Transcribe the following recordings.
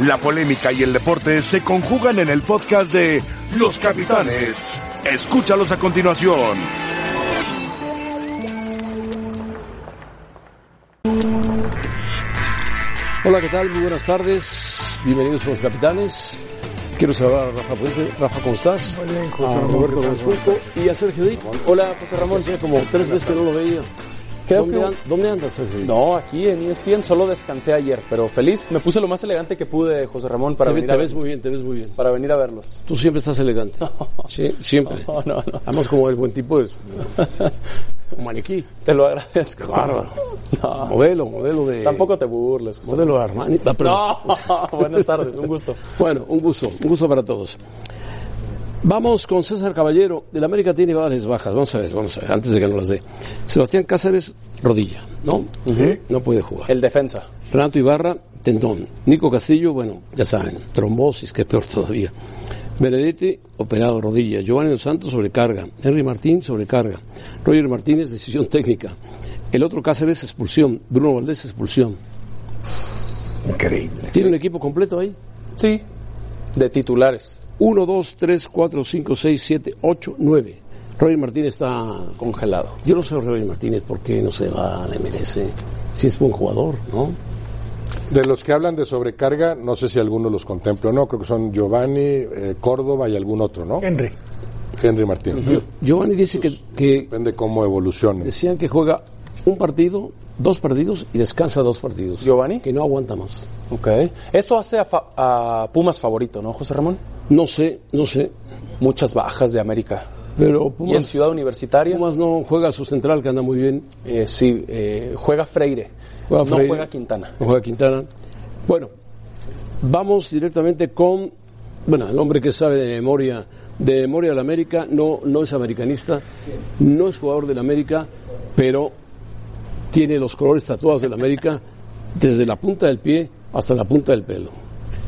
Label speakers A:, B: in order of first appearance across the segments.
A: La polémica y el deporte se conjugan en el podcast de Los Capitanes. Escúchalos a continuación.
B: Hola, ¿qué tal? Muy buenas tardes. Bienvenidos a Los Capitanes. Quiero saludar a Rafa Puente. Rafa, ¿cómo estás?
C: Muy bien, José
B: a
C: Ramón,
B: Roberto. González y a Sergio Díaz.
D: Hola, José Ramón.
B: Hacía como tres veces que no lo veía.
D: Creo
B: ¿Dónde,
D: que-
B: an- ¿Dónde andas, Sergio?
D: No, aquí en ESPN solo descansé ayer, pero feliz. Me puse lo más elegante que pude, José Ramón, para
B: te,
D: venir
B: te
D: a
B: ves
D: verlos.
B: muy bien, te ves muy bien.
D: Para venir a verlos.
B: Tú siempre estás elegante. Sí, siempre.
D: No, no, no.
B: Además, como el buen tipo, es un maniquí.
D: Te lo agradezco.
B: Bárbaro.
D: No,
B: Modelo, modelo de...
D: tampoco te burles. José.
B: Modelo de Armani. Ah.
D: No, buenas tardes, un gusto.
B: Bueno, un gusto, un gusto para todos. Vamos con César Caballero. El América tiene varias bajas. Vamos a ver, vamos a ver, antes de que nos las dé. Sebastián Cáceres, rodilla, ¿no? No puede jugar.
D: El defensa.
B: Renato Ibarra, tendón. Nico Castillo, bueno, ya saben, trombosis, que es peor todavía. Benedetti, operado rodilla. Giovanni Dos Santos, sobrecarga. Henry Martín, sobrecarga. Roger Martínez, decisión técnica. El otro Cáceres, expulsión. Bruno Valdés, expulsión.
C: Increíble.
B: ¿Tiene un equipo completo ahí?
D: Sí. De titulares.
B: 1, 2, 3, 4, 5, 6, 7, 8, 9. Roger Martínez está...
D: Congelado.
B: Yo no sé Roger Martínez por qué no se va a la MLS. Si es buen jugador, ¿no?
C: De los que hablan de sobrecarga, no sé si alguno los contempla o no. Creo que son Giovanni, eh, Córdoba y algún otro, ¿no?
E: Henry.
C: Henry Martín.
B: Giovanni dice que, que
C: Depende cómo evolucione.
B: decían que juega un partido, dos partidos y descansa dos partidos.
D: ¿Giovanni?
B: Que no aguanta más.
D: Ok. Eso hace a, fa- a Pumas favorito, ¿no, José Ramón?
B: No sé, no sé.
D: Muchas bajas de América.
B: Pero
D: Y en
B: Pumas,
D: Ciudad Universitaria,
B: Pumas no juega a su central, que anda muy bien.
D: eh, sí, eh, juega Freire.
B: Juega
D: no
B: Freire.
D: juega Quintana.
B: No juega Quintana. Bueno, vamos directamente con, bueno, el hombre que sabe de memoria, de memoria del América, no, no es americanista, no es jugador del América, pero tiene los colores tatuados del América desde la punta del pie hasta la punta del pelo.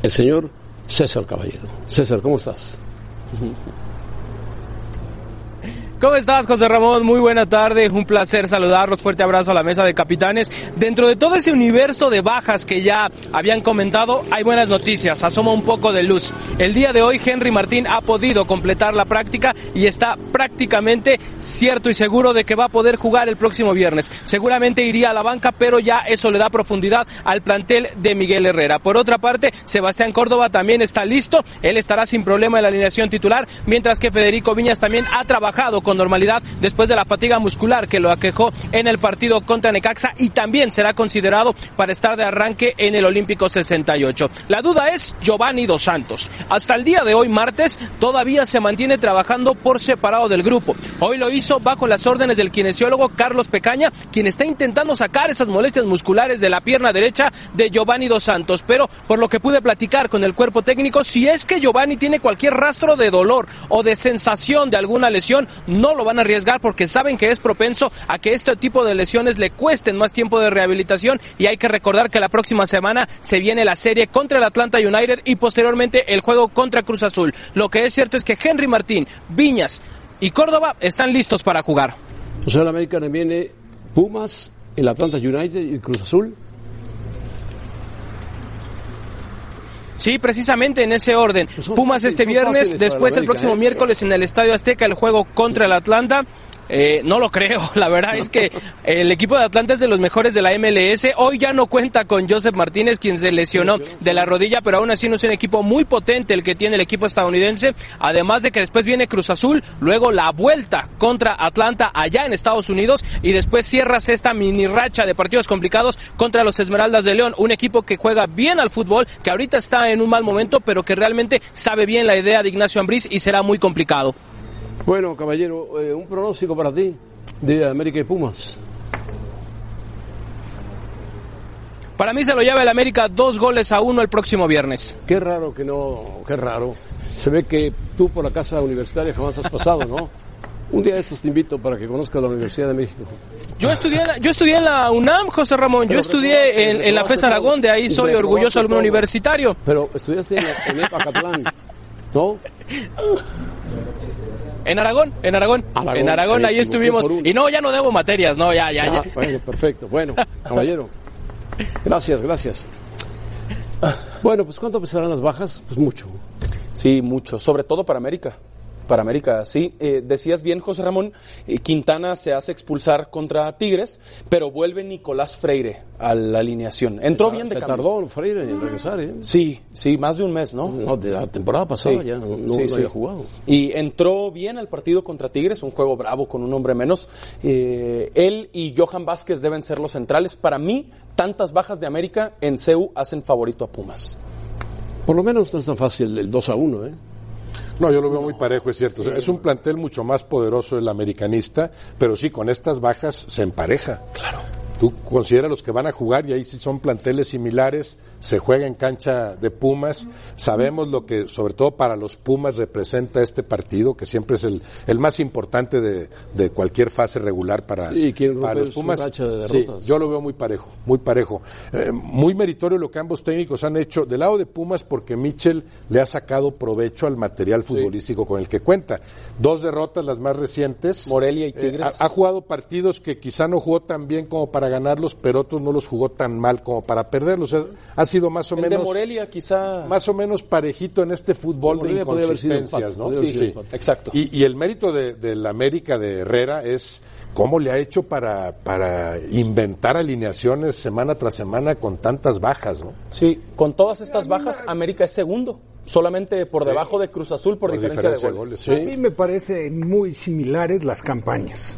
B: El señor César Caballero. César, ¿cómo estás?
E: ¿Cómo estás, José Ramón? Muy buena tarde, un placer saludarlos, fuerte abrazo a la mesa de capitanes. Dentro de todo ese universo de bajas que ya habían comentado, hay buenas noticias, asoma un poco de luz. El día de hoy Henry Martín ha podido completar la práctica y está prácticamente cierto y seguro de que va a poder jugar el próximo viernes. Seguramente iría a la banca, pero ya eso le da profundidad al plantel de Miguel Herrera. Por otra parte, Sebastián Córdoba también está listo, él estará sin problema en la alineación titular, mientras que Federico Viñas también ha trabajado con normalidad después de la fatiga muscular que lo aquejó en el partido contra Necaxa y también será considerado para estar de arranque en el Olímpico 68. La duda es Giovanni Dos Santos. Hasta el día de hoy, martes, todavía se mantiene trabajando por separado del grupo. Hoy lo hizo bajo las órdenes del kinesiólogo Carlos Pecaña, quien está intentando sacar esas molestias musculares de la pierna derecha de Giovanni Dos Santos. Pero por lo que pude platicar con el cuerpo técnico, si es que Giovanni tiene cualquier rastro de dolor o de sensación de alguna lesión, no lo van a arriesgar porque saben que es propenso a que este tipo de lesiones le cuesten más tiempo de rehabilitación y hay que recordar que la próxima semana se viene la serie contra el Atlanta United y posteriormente el juego contra Cruz Azul. Lo que es cierto es que Henry Martín, Viñas y Córdoba están listos para jugar.
B: O sea, viene Pumas, el Atlanta United y Cruz Azul.
E: Sí, precisamente en ese orden.
B: Pues
E: Pumas este viernes, después
B: el
E: próximo
B: ¿eh?
E: miércoles en el Estadio Azteca el juego contra el Atlanta. Eh, no lo creo, la verdad es que el equipo de Atlanta es de los mejores de la MLS. Hoy ya no cuenta con Joseph Martínez, quien se lesionó de la rodilla, pero aún así no es un equipo muy potente el que tiene el equipo estadounidense. Además de que después viene Cruz Azul, luego la vuelta contra Atlanta allá en Estados Unidos y después cierras esta mini racha de partidos complicados contra los Esmeraldas de León, un equipo que juega bien al fútbol, que ahorita está en un mal momento, pero que realmente sabe bien la idea de Ignacio Ambriz y será muy complicado.
B: Bueno, caballero, eh, un pronóstico para ti de América y Pumas.
E: Para mí se lo lleva el América dos goles a uno el próximo viernes.
B: Qué raro que no, qué raro. Se ve que tú por la casa universitaria jamás has pasado, ¿no? Un día de estos te invito para que conozcas la Universidad de México.
E: Yo estudié, en la- yo estudié en la UNAM, José Ramón. Yo estudié en, en la FES Aragón, de ahí soy orgulloso alumno universitario.
B: Pero estudiaste en, en Epacatlán, ¿no?
E: En Aragón, en Aragón.
B: Aragón,
E: en Aragón,
B: ahí
E: estuvimos. Y no, ya no debo materias, no, ya, ya,
B: Ah,
E: ya.
B: bueno, perfecto. Bueno, caballero. Gracias, gracias. Bueno, pues ¿cuánto pesarán las bajas? Pues mucho.
D: Sí, mucho, sobre todo para América. Para América, sí. Eh, decías bien, José Ramón, eh, Quintana se hace expulsar contra Tigres, pero vuelve Nicolás Freire a la alineación. Entró bien de
B: Se
D: cambio.
B: tardó Freire en regresar, ¿eh?
D: Sí, sí, más de un mes, ¿no?
B: No, de la temporada pasada
D: Sí.
B: ya no, no-
D: Sí,
B: no
D: sí.
B: había jugado.
D: Y entró bien al partido contra Tigres, un juego bravo con un hombre menos. Eh, él y Johan Vázquez deben ser los centrales. Para mí, tantas bajas de América en CEU hacen favorito a Pumas.
B: Por lo menos no es tan fácil el 2 a 1, ¿eh?
C: No, yo lo veo muy parejo, es cierto. Es un plantel mucho más poderoso el americanista, pero sí, con estas bajas se empareja. Claro. Tú consideras los que van a jugar y ahí sí son planteles similares, se juega en cancha de Pumas. Sabemos lo que, sobre todo para los Pumas, representa este partido, que siempre es el, el más importante de, de cualquier fase regular para,
B: Sí,
C: para los Pumas.
B: de
C: Sí, yo lo veo muy parejo, muy parejo. Eh, muy meritorio lo que ambos técnicos han hecho del lado de Pumas porque Mitchell le ha sacado provecho al material futbolístico con el que cuenta. Dos derrotas, las más recientes.
D: Morelia y
C: Eh,
D: Tigres.
C: ha, ha jugado partidos que quizá no jugó tan bien como para ganarlos, pero otros no los jugó tan mal como para perderlos. O sea, ha sido más o
D: El de Morelia quizá...
C: más o menos parejito en este fútbol de inconsistencias, ¿no? Sí, sí.
D: Exacto.
C: Y, y el mérito de, del América de Herrera es cómo le ha hecho para, para inventar alineaciones semana tras semana con tantas bajas, ¿no?
D: Sí, con todas estas bajas, América es segundo. Solamente por debajo de Cruz Azul por,
C: Por
D: diferencia,
C: diferencia
D: de
C: de
D: goles.
C: goles.
B: Sí.
F: A mí me parecen muy similares las campañas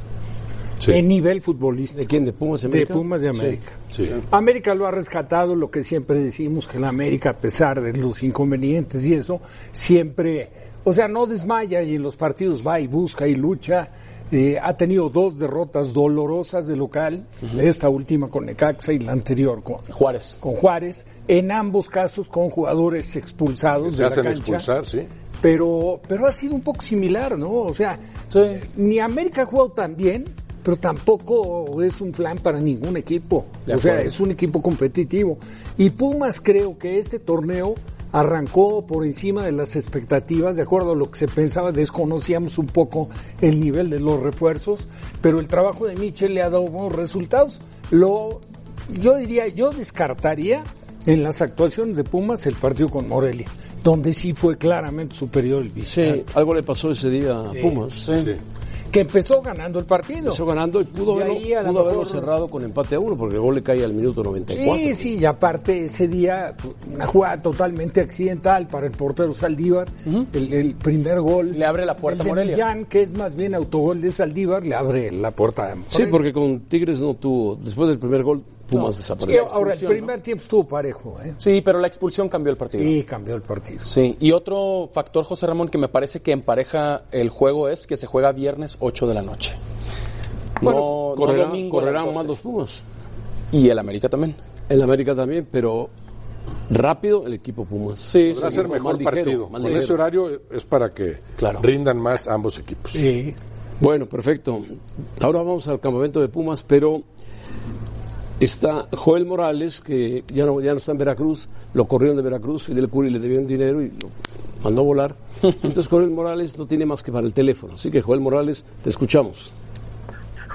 C: Sí.
F: en nivel futbolístico.
B: ¿De quién? ¿De Pumas de
F: De
B: América?
F: Pumas de América.
C: Sí.
F: América lo ha rescatado, lo que siempre decimos, que la América, a pesar de los inconvenientes y eso, siempre, o sea, no desmaya y en los partidos va y busca y lucha. Eh, ha tenido dos derrotas dolorosas de local, esta última con Necaxa y la anterior con
D: Juárez.
F: con Juárez, en ambos casos con jugadores expulsados
C: Se
F: de la
C: hacen
F: cancha.
C: expulsar, sí.
F: Pero, pero ha sido un poco similar, ¿no? O sea,
D: Sí.
F: ni América ha jugado tan bien, pero tampoco es un plan para ningún equipo.
D: De
F: o sea,
D: acuerdo.
F: es un equipo competitivo. Y Pumas creo que este torneo arrancó por encima de las expectativas, de acuerdo a lo que se pensaba, desconocíamos un poco el nivel de los refuerzos, pero el trabajo de Michel le ha dado buenos resultados. Lo, yo diría, yo descartaría en las actuaciones de Pumas el partido con Morelia, donde sí fue claramente superior el
B: Sí,
F: visitante,
B: algo le pasó ese día a Pumas.
C: Sí.
F: Que empezó ganando el partido.
B: Empezó ganando y pudo,
F: Y ahí
B: pudo haberlo
F: mejor-
B: cerrado con empate a uno, porque el gol le cae al minuto 94.
F: Sí, sí, y aparte ese día una jugada totalmente accidental para el portero Saldívar, el, el primer gol.
D: Le abre la puerta
F: el
D: a Morelia.
F: Millán, que es más bien autogol de Saldívar, le abre la puerta a
B: Sí,
F: Morelia.
B: porque con Tigres no tuvo, después del primer gol, Pumas
F: Sí,
B: desapareció.
F: ahora, el primer tiempo estuvo parejo, ¿eh?
D: Sí, pero la expulsión cambió el partido.
F: Sí, cambió el partido.
D: Sí, y otro factor, José Ramón, que me parece que empareja el juego es que se juega viernes 8 de la noche.
B: Bueno,
D: no, no
B: correrá-
D: domingo
B: correrán
D: 12.
B: más los Pumas.
D: Y el América también.
B: El América también, pero rápido el equipo Pumas.
D: Sí,
C: Podrá
D: sí.
C: ser mejor
B: ligero,
C: partido. Con
B: ligero.
C: ese horario es para que
D: Claro.
C: rindan más ambos equipos.
F: Sí.
B: Bueno, perfecto. Ahora vamos al campamento de Pumas, pero está Joel Morales, que ya no, ya no está en Veracruz, lo corrieron de Veracruz, Fidel Curi le debieron dinero y lo mandó a volar. Entonces Joel Morales no tiene más que para el teléfono. Así que Joel Morales, te escuchamos.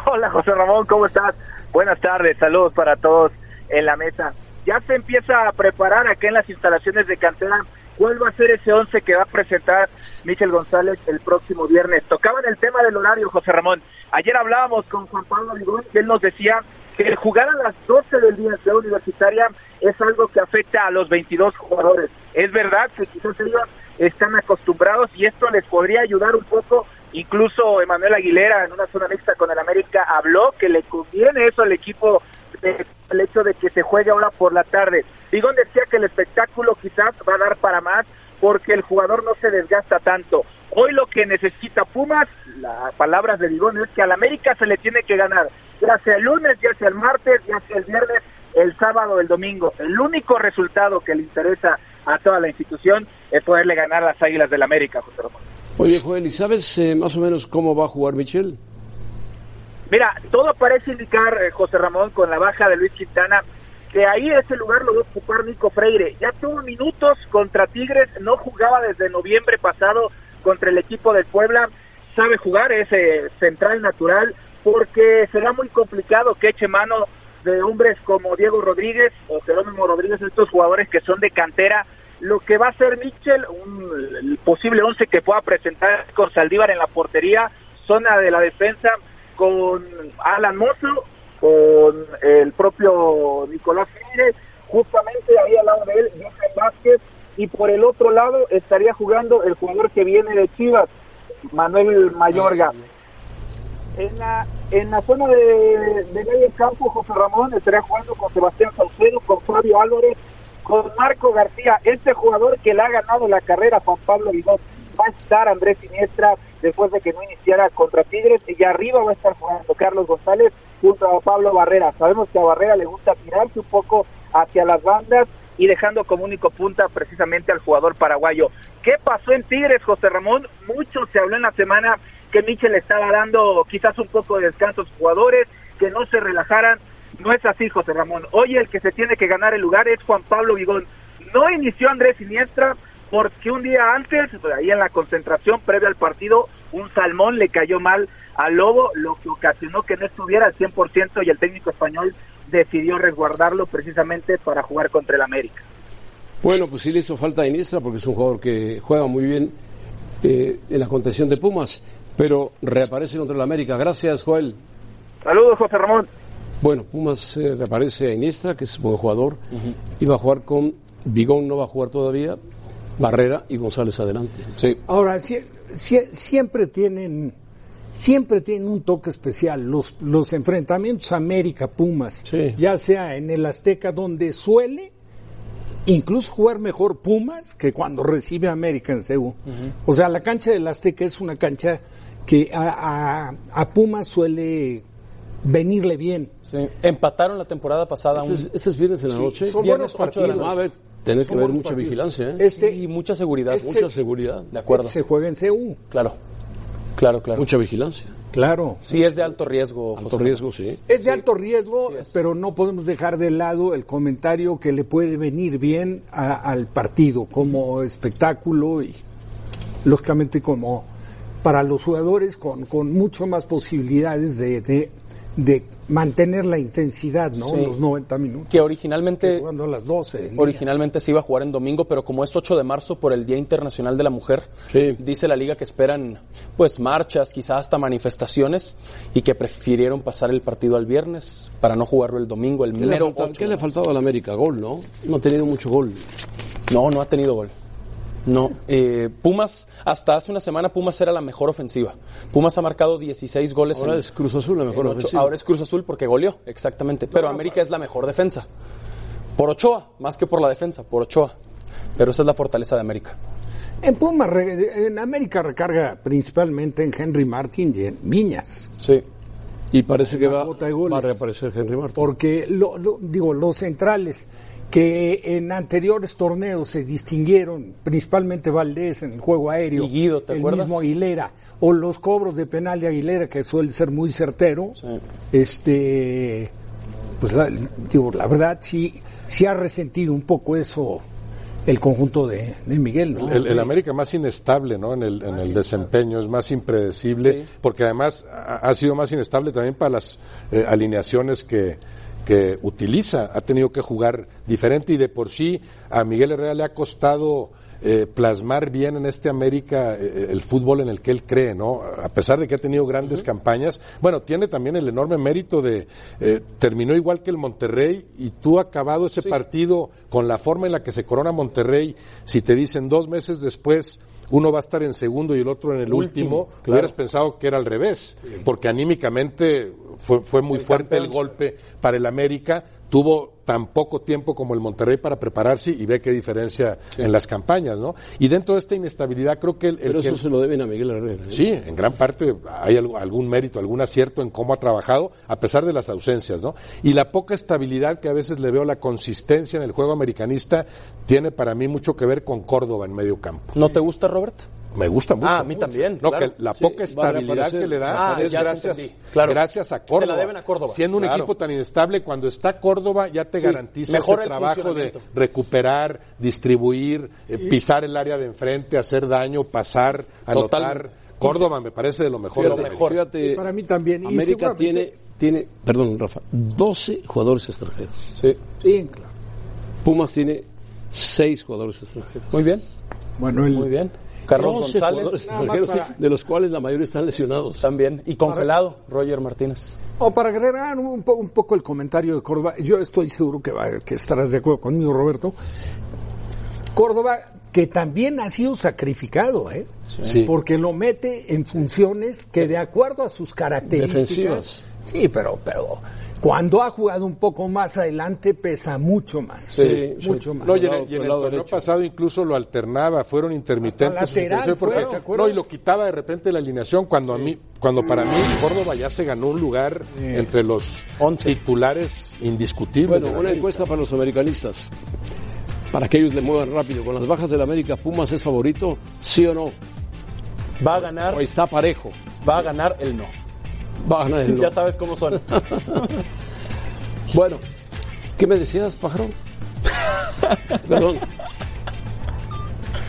G: Hola José Ramón, ¿cómo estás? Buenas tardes, saludos para todos en la mesa. Ya se empieza a preparar acá en las instalaciones de cantera cuál va a ser ese once que va a presentar Michel González el próximo viernes. Tocaban el tema del horario, José Ramón. Ayer hablábamos con Juan Pablo Ligón y él nos decía que jugar a las 12 del día en Ciudad Universitaria es algo que afecta a los 22 jugadores. Es verdad que quizás ellos están acostumbrados y esto les podría ayudar un poco. Incluso Emanuel Aguilera en una zona mixta con el América habló que le conviene eso al equipo el hecho de que se juegue ahora por la tarde. Ligón decía que el espectáculo quizás va a dar para más porque el jugador no se desgasta tanto. Hoy lo que necesita Pumas, las palabras de Ligón, es que al América se le tiene que ganar, ya sea el lunes, ya sea el martes, ya sea el viernes, el sábado, el domingo. El único resultado que le interesa a toda la institución es poderle ganar a las Águilas del América, José Ramón.
B: Oye, Joel, ¿y sabes eh, más o menos cómo va a jugar Michel?
G: Mira, todo parece indicar, eh, José Ramón, con la baja de Luis Quintana, que ahí ese lugar lo va a ocupar Nico Freire. Ya tuvo minutos contra Tigres, no jugaba desde noviembre pasado contra el equipo del Puebla, sabe jugar, es eh, central natural, porque será muy complicado que eche mano de hombres como Diego Rodríguez o Jerónimo Rodríguez, estos jugadores que son de cantera, lo que va a ser Mitchell, un el posible once que pueda presentar con Saldívar en la portería, zona de la defensa con Alan Mozo, con el propio Nicolás Freire, justamente ahí al lado de él, Johan Vázquez, y por el otro lado estaría jugando el jugador que viene de Chivas, Manuel Mayorga. En la, en la zona de, de medio campo, José Ramón estaría jugando con Sebastián Saucedo, con Fabio Álvarez, con Marco García, este jugador que le ha ganado la carrera a Juan Pablo Vigot. Va a estar Andrés Siniestra después de que no iniciara contra Tigres y arriba va a estar jugando Carlos González junto a Pablo Barrera. Sabemos que a Barrera le gusta tirarse un poco hacia las bandas y dejando como único punta precisamente al jugador paraguayo. ¿Qué pasó en Tigres, José Ramón? Mucho se habló en la semana que Michel estaba dando quizás un poco de descanso a sus jugadores, que no se relajaran. No es así, José Ramón. Hoy el que se tiene que ganar el lugar es Juan Pablo Vigón. No inició Andrés Siniestra porque un día antes, ahí en la concentración previa al partido, un salmón le cayó mal al Lobo, lo que ocasionó que no estuviera al 100% y el técnico español decidió resguardarlo precisamente para jugar contra el América.
B: Bueno, pues sí le hizo falta a Iniestra porque es un jugador que juega muy bien eh, en la contención de Pumas, pero reaparece contra el América. Gracias, Joel.
G: Saludos, José Ramón.
B: Bueno, Pumas eh, reaparece a Iniestra, que es un buen jugador. Iba a jugar con Bigón, no va a jugar todavía. Barrera y González adelante.
C: Sí.
F: Ahora, sie- sie- siempre tienen siempre tienen un toque especial los, los enfrentamientos América-Pumas,
B: Sí.
F: ya sea en el Azteca donde suele incluso jugar mejor Pumas que cuando recibe a América en Ceú. O sea, la cancha del Azteca es una cancha que a, a- a Pumas suele venirle bien.
D: Sí. Empataron la temporada pasada.
B: Este
D: un-
B: es, este es viernes en la noche.
F: son
D: Viernes
F: buenos partidos.
B: Tener que
F: buenos
B: mucha
F: partidos.
B: vigilancia, ¿eh?
F: Este
D: y mucha seguridad.
F: este-
B: mucha seguridad,
D: de acuerdo.
F: se juega en Ceú,
D: Claro. Claro, claro.
B: mucha vigilancia.
F: Claro.
D: Sí, es de alto riesgo.
B: Alto
D: José.
B: riesgo, sí.
F: Es de alto riesgo,
D: sí
F: pero no podemos dejar de lado el comentario que le puede venir bien a- al partido como espectáculo y lógicamente como para los jugadores con, con mucho más posibilidades de, de- de mantener la intensidad, ¿no?
D: Sí.
F: Los 90 minutos.
D: Que originalmente
F: Jugando a las 12. del día.
D: Originalmente se iba a jugar en domingo, pero como es 8 de marzo por el Día Internacional de la Mujer,
B: Sí.
D: dice la liga que esperan pues marchas, quizás hasta manifestaciones y que prefirieron pasar el partido al viernes para no jugarlo el domingo, el
B: ¿Qué le, ha
D: mero
B: faltado,
D: 8
B: qué le faltado al América? Gol, ¿no? No ha tenido mucho gol.
D: No, no ha tenido gol. No, eh, Pumas, hasta hace una semana Pumas era la mejor ofensiva. Pumas ha marcado 16 goles
B: Ahora
D: en-
B: es Cruz Azul la mejor ofensiva.
D: Ahora es Cruz Azul porque goleó, exactamente. Pero América es la mejor defensa. Por Ochoa, más que por la defensa, por Ochoa. Pero esa es la fortaleza de América.
F: En Pumas, en América recarga principalmente en Henry Martin y en Viñas.
D: Sí.
B: Y parece que va,
F: cuota de goles.
B: va a reaparecer Henry Martin.
F: porque lo, lo- digo los centrales que en anteriores torneos se distinguieron principalmente Valdés en el juego aéreo
D: Y Guido, ¿te
F: el
D: acuerdas?
F: mismo Aguilera o los cobros de penal de Aguilera que suele ser muy certero
D: Sí.
F: este pues la, digo la verdad sí sí ha resentido un poco eso el conjunto de, de Miguel ¿no?
C: El, el América más inestable ¿no? en el, en el desempeño, es más impredecible,
D: Sí.
C: porque además ha, ha sido más inestable también para las eh, alineaciones que, que utiliza. Ha tenido que jugar diferente y de por sí a Miguel Herrera le ha costado eh, plasmar bien en este América eh, el fútbol en el que él cree, ¿no? A pesar de que ha tenido grandes campañas, bueno, tiene también el enorme mérito de eh, terminó igual que el Monterrey y tú acabado ese partido con la forma en la que se corona Monterrey, si te dicen dos meses después uno va a estar en segundo y el otro en el último, hubieras pensado que era al revés, porque anímicamente fue, fue muy fuerte el golpe para el América, tuvo tan poco tiempo como el Monterrey para prepararse y ve qué diferencia en las campañas, ¿no? Y dentro de esta inestabilidad creo que el, el
B: Pero
C: que-
B: eso se lo deben a Miguel Herrera. ¿eh?
C: Sí, en gran parte hay algo- algún mérito, algún acierto en cómo ha trabajado, a pesar de las ausencias, ¿no? Y la poca estabilidad que a veces le veo, la consistencia en el juego americanista, tiene para mí mucho que ver con Córdoba en medio campo.
D: ¿No te gusta, Robert?
C: Me gusta mucho.
D: Ah, a mí
C: mucho.
D: también,
C: No,
D: claro.
C: que la poca estabilidad que le da
D: Ah,
C: es
D: te
C: gracias,
D: claro.
C: gracias a
D: Se la
C: Córdoba.
D: deben a Córdoba,
C: Siendo un
D: claro.
C: equipo tan inestable, cuando está Córdoba ya te
D: Sí,
C: garantiza
D: mejora
C: ese
D: el
C: trabajo de recuperar, distribuir, eh, pisar el área de enfrente, hacer daño, pasar, anotar. Córdoba me parece de lo mejor.
B: Fíjate,
C: de América.
B: fíjate,
F: Sí, para mí también. Y
B: América tiene tiene, perdón, Rafa, 12 jugadores extranjeros.
D: Sí.
F: Sí, claro.
B: Pumas tiene 6 jugadores extranjeros.
D: Muy bien,
F: Bueno, el,
D: muy bien. Carlos
B: 11 jugadores
D: González
B: extranjeros,
F: para-
B: de los cuales la mayoría están lesionados.
D: también. Y congelado, Roger Martínez.
F: O para agregar un, po- un poco el comentario de Córdoba, yo estoy seguro que, va- que estarás de acuerdo conmigo, Roberto. Córdoba, que también ha sido sacrificado, ¿eh?
C: Sí.
F: porque lo mete en funciones que de acuerdo a sus características...
B: Defensivas.
F: Sí, pero, pero cuando ha jugado un poco más adelante pesa mucho más.
B: Sí, sí.
F: mucho más.
C: No, y en el,
B: el
C: y en el
B: lado
C: torneo
B: derecho.
C: pasado incluso lo alternaba, fueron intermitentes.
F: Lateral
C: porque- no, y lo quitaba de repente la alineación cuando a mí, cuando para mí Córdoba ya se ganó un lugar entre los
D: Once.
C: titulares indiscutibles.
B: Bueno, una encuesta para los americanistas. Para que ellos le muevan rápido. Con las bajas del América, ¿Pumas es favorito? ¿Sí o no?
D: Va a ganar,
B: ¿O está parejo?
D: va a ganar el no. Ya sabes cómo son.
B: Bueno, ¿qué me decías, pájaro? Perdón.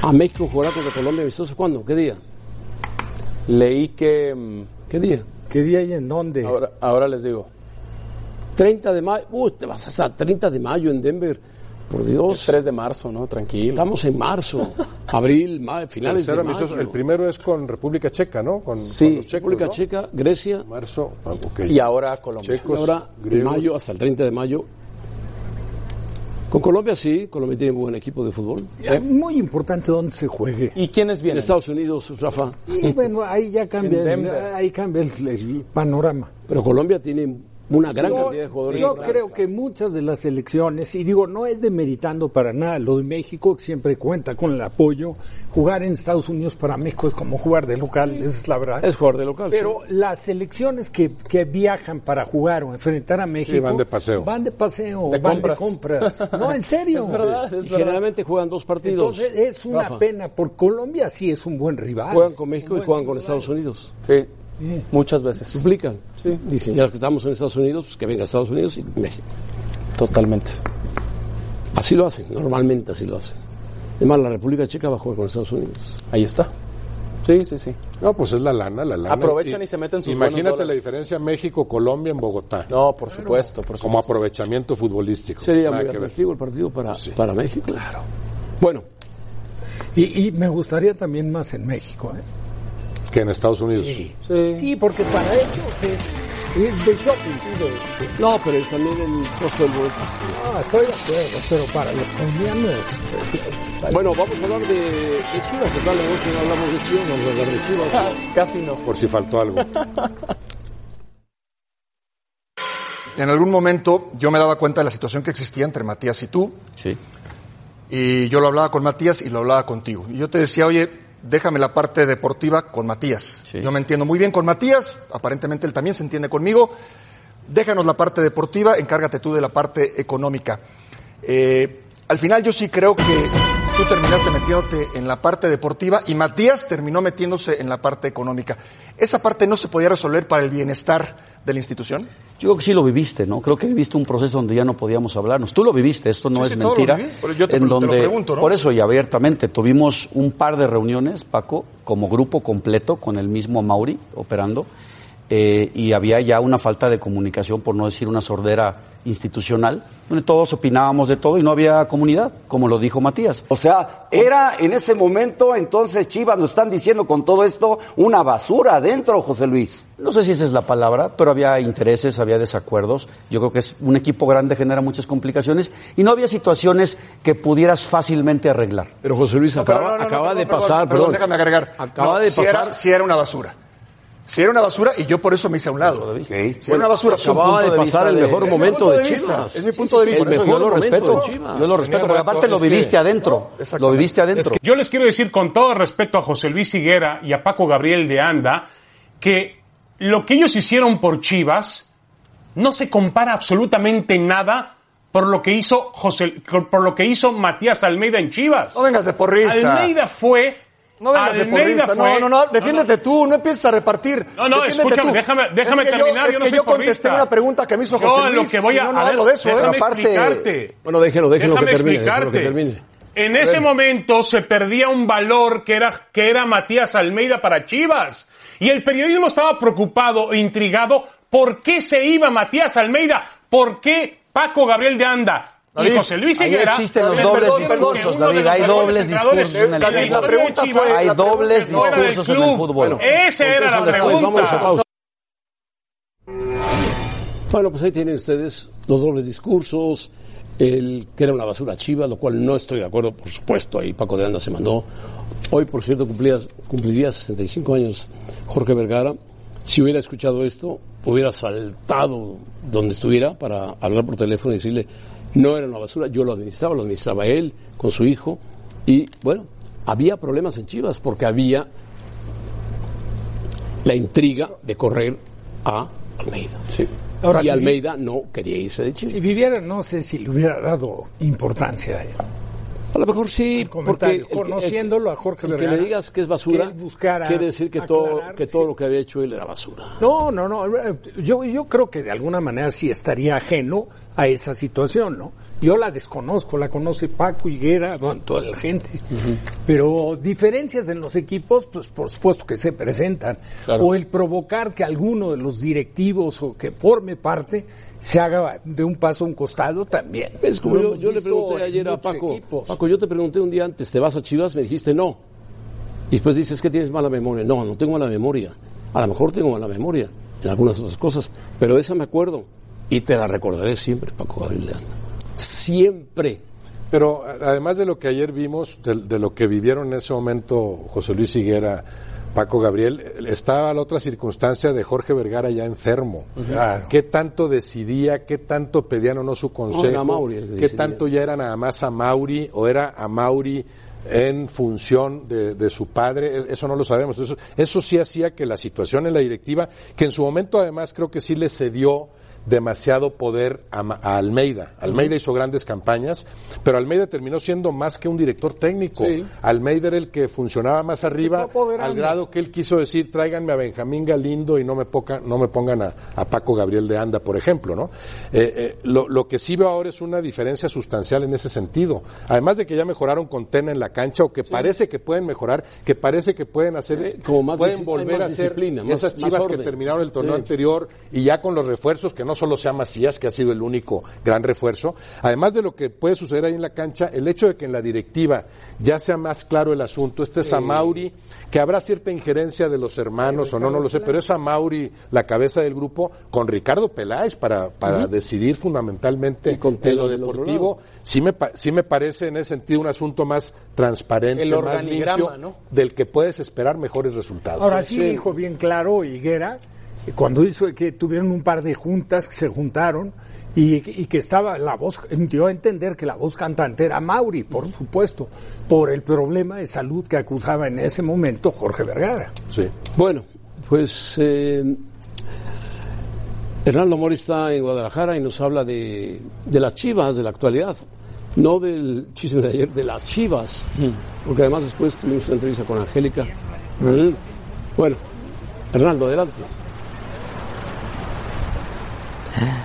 B: ¿A México jugará contra Colombia amistoso cuándo? ¿Qué día?
D: Leí que mm,
B: ¿Qué día?
F: ¿Qué día y en dónde?
D: ahora, ahora les digo.
B: 30 de mayo. Uy, te vas hasta 30 de mayo en Denver. Por Dios.
D: 3 de marzo, ¿no? Tranquilo.
B: Estamos en marzo, abril, mayo, finales de mayo.
C: El primero es con República Checa, ¿no? Con,
D: Sí,
C: con los checos,
B: República
C: ¿no?
B: Checa, Grecia,
C: Marzo. ah, ok.
D: Y ahora Colombia.
C: Checos,
B: ahora de mayo hasta el 30 de mayo. Con Colombia sí, Colombia tiene un buen equipo de fútbol.
F: Es muy importante dónde se juegue.
D: ¿Y quiénes
B: En
D: vienen?
B: Estados Unidos, Rafa.
F: Y bueno, ahí ya cambia, el, ahí cambia el, el panorama.
B: Pero Colombia tiene una gran
F: Yo-
B: cantidad de jugadores.
F: Yo creo que muchas de las elecciones, y digo, no es demeritando para nada, lo de México siempre cuenta con el apoyo. Jugar en Estados Unidos para México es como jugar de local, esa es la verdad.
B: Es jugador de local.
F: Pero
B: sí.
F: las selecciones que, que viajan para jugar o enfrentar a México
C: van de paseo.
F: Van de paseo,
D: De
F: van
D: compras.
F: de compras. No, en serio.
D: Es verdad, es
B: Y
D: verdad.
B: generalmente juegan dos partidos.
F: Entonces es una
B: Rafa.
F: pena. Por Colombia sí es un buen rival.
B: Juegan con México y juegan con
F: rival.
B: Estados Unidos.
D: Sí, muchas veces.
B: Suplican. Dicen, ya que estamos en Estados Unidos, pues que venga Estados Unidos y México.
D: Totalmente.
B: Así lo hacen, normalmente así lo hacen. Además, la República Checa va a jugar con Estados Unidos.
D: Ahí está. Sí, sí, sí.
C: No, pues es la lana, la lana.
D: Aprovechan y se meten sus
C: Imagínate la diferencia México-Colombia en Bogotá.
D: No, por supuesto, por
C: Como
D: supuesto.
C: aprovechamiento futbolístico.
B: Sería
C: Nada
B: muy atractivo el partido para, para México. Claro. Bueno,
F: Y, y me gustaría también más en México. ¿eh?
C: Que en Estados Unidos.
F: Sí, porque para ellos es, es de shopping. sí, de-
B: no, pero es también el costo del boleto.
F: Ah, estoy de acuerdo, pero para los colombianos. eh,
B: Bueno, vamos a hablar de, de Chivas. ¿Qué tal? No hablamos de Chivas, vamos a hablar de Chivas.
D: Ah, Casi no.
C: Por si faltó algo.
H: En algún momento yo me daba cuenta de la situación que existía entre Matías y tú.
I: Sí.
H: Y yo lo hablaba con Matías y lo hablaba contigo. Y yo te decía, oye, déjame la parte deportiva con Matías.
I: Sí.
H: Yo me entiendo muy bien con Matías, aparentemente él también se entiende conmigo. Déjanos la parte deportiva, encárgate tú de la parte económica. Eh, al final yo sí creo que tú terminaste metiéndote en la parte deportiva y Matías terminó metiéndose en la parte económica. ¿Esa parte no se podía resolver para el bienestar de la institución?
I: Yo creo que sí lo viviste, ¿no? Creo que viviste un proceso donde ya no podíamos hablarnos. Tú lo viviste, esto no
H: Sí,
I: es
H: sí, todo lo
I: mentira.
H: yo te-
I: en
H: te lo
I: donde,
H: pregunto, ¿no?
I: Por eso y abiertamente, tuvimos un par de reuniones, Paco, como grupo completo, con el mismo Mauri operando, eh, y había ya una falta de comunicación, por no decir una sordera institucional, donde todos opinábamos de todo y no había comunidad, como lo dijo Matías.
J: O sea, era en ese momento, entonces Chivas nos están diciendo con todo esto una basura adentro, José Luis.
I: No sé si esa es la palabra, pero había intereses, había desacuerdos. Yo creo que es un equipo grande genera muchas complicaciones y no había situaciones que pudieras fácilmente arreglar.
B: Pero José Luis
H: No, pero
B: acaba,
H: no, no, no,
B: acaba
H: perdón,
B: de
H: perdón,
B: pasar,
H: perdón,
B: perdón.
H: déjame agregar.
B: Acaba
H: No,
B: de
H: si
B: pasar.
H: Era, si era una basura. Si era una basura y yo por eso me hice a un lado.
J: Sí.
H: Si era una basura.
B: Acababa
I: punto
B: de
I: de
B: pasar el mejor momento de Chivas.
H: es mi punto de vista.
I: Yo lo
B: momento
I: respeto,
B: de Chivas.
I: yo lo respeto, porque aparte lo
C: que-
I: viviste adentro, lo viviste adentro.
K: Yo les quiero decir con todo respeto a José Luis Higuera y a Paco Gabriel de Anda que lo que ellos hicieron por Chivas no se compara absolutamente nada por lo que hizo José, por lo que hizo Matías Almeida en Chivas.
H: No vengas de porrista.
K: Almeida fue
H: No vengas de porrista. No, no, no. Defiéndete tú. No empieces a repartir.
K: No, no,
H: Defiéndete
K: escúchame,
H: tú.
K: déjame- déjame
H: Es que
K: terminar,
H: es
K: yo no
H: que
K: soy
H: yo contesté
K: porrista.
H: una pregunta que me hizo
K: Yo
H: José Luis.
K: lo que voy
H: si
K: a,
H: no, no
K: a ver,
H: de eso, ¿eh?
K: déjame
I: Aparte-
K: explicarte.
B: Bueno, déjelo, déjelo
K: Déjame
B: que termine,
K: explicarte.
B: que termine.
K: En ese momento se perdía un valor que era, que era Matías Almeida para Chivas. Y el periodismo estaba preocupado e intrigado ¿Por qué se iba Matías Almeida? ¿Por qué Paco Gabriel de Anda? Y
I: David,
K: José Luis
I: ahí
K: Higuera.
I: existen los
K: les
I: dobles
K: perdón,
I: discursos, David, hay dobles discursos en el
K: de la
I: fútbol.
K: historia
H: La pregunta fue-
I: Hay
H: la
I: dobles discursos en el fútbol.
K: Esa era la
B: Después vamos a
K: pregunta.
B: pausa. Bueno, pues ahí tienen ustedes los dobles discursos, el que era una basura chiva, lo cual no estoy de acuerdo, por supuesto, ahí Paco de Anda se mandó. Hoy, por cierto, cumplía, cumpliría 65 años Jorge Vergara. Si hubiera escuchado esto, hubiera saltado donde estuviera para hablar por teléfono y decirle, no era una basura, yo lo administraba, lo administraba él con su hijo. Y bueno, había problemas en Chivas porque había la intriga de correr a Almeida.
F: Ahora,
B: y
F: si-
B: Almeida no quería irse de Chivas.
F: Si viviera, no sé si le hubiera dado importancia a él.
B: A lo mejor sí, porque el
F: conociéndolo a Jorge
B: el que
F: Vergara,
B: le digas que es basura,
F: que
B: quiere decir que todo que
F: sí.
B: todo lo que había hecho él era basura.
F: No, no, no. eh, Yo, yo creo que de alguna manera sí estaría ajeno a esa situación, ¿no? Yo la desconozco, la conoce Paco Higuera, bueno, toda la gente. Pero diferencias en los equipos, pues por supuesto que se presentan.
B: Claro.
F: O el provocar que alguno de los directivos o que forme parte se haga de un paso a un costado también.
B: Es como yo, le pregunté ayer a Paco,
F: equipos.
B: Paco, yo te pregunté un día antes, ¿te vas a Chivas? Me dijiste no. Y después dices que tienes mala memoria. No, no tengo mala memoria. A lo mejor tengo mala memoria en algunas otras cosas, pero esa me acuerdo y te la recordaré siempre, Paco Anda. Siempre.
C: Pero además de lo que ayer vimos, de, de lo que vivieron en ese momento José Luis Higuera, Paco Gabriel, estaba la otra circunstancia de Jorge Vergara ya enfermo.
F: Claro.
C: ¿Qué tanto decidía, qué tanto pedían o no su consejo?
B: Mauri
C: ¿Qué
B: decidía.
C: tanto ya era nada más a Mauri o era a Mauri en función de, de su padre? E- Eso no lo sabemos. Eso, eso sí hacía que la situación en la directiva, que en su momento además creo que sí le cedió demasiado poder a, Almeida. Almeida hizo grandes campañas, pero Almeida terminó siendo más que un director técnico.
B: Sí.
C: Almeida era el que funcionaba más arriba, al grado que él quiso decir, tráiganme a Benjamín Galindo y no me, poca- no me pongan a, a Paco Gabriel de Anda, por ejemplo. ¿no? Eh, eh, lo, lo que sí veo ahora es una diferencia sustancial en ese sentido. Además de que ya mejoraron con Tena en la cancha, o que parece que pueden mejorar, que parece que pueden hacer,
B: como más
C: pueden volver a
B: más-
C: esas chivas que terminaron el torneo anterior y ya con los refuerzos, que no solo sea Macías, que ha sido el único gran refuerzo, además de lo que puede suceder ahí en la cancha, el hecho de que en la directiva ya sea más claro el asunto, este es a Mauri, que habrá cierta injerencia de los hermanos o no, no lo sé, pero es a Mauri la cabeza del grupo con Ricardo Peláez para, para decidir fundamentalmente en lo deportivo. Sí me, pa- sí me parece en ese sentido un asunto más transparente,
D: El
C: más limpio,
D: ¿no?
C: del que puedes esperar mejores resultados.
F: Ahora sí dijo bien claro Higuera, cuando hizo que tuvieron un par de juntas que se juntaron y, y que estaba la voz, dio a entender que la voz cantante era Mauri, por supuesto, por el problema de salud que acusaba en ese momento Jorge Vergara.
C: Sí.
B: Bueno, pues eh, Hernando Mori está en Guadalajara y nos habla de, de las chivas, de la actualidad. No del chisme de ayer, de las chivas. Porque además después tuvimos una entrevista con Angélica. Mm. Bueno, Hernando, adelante.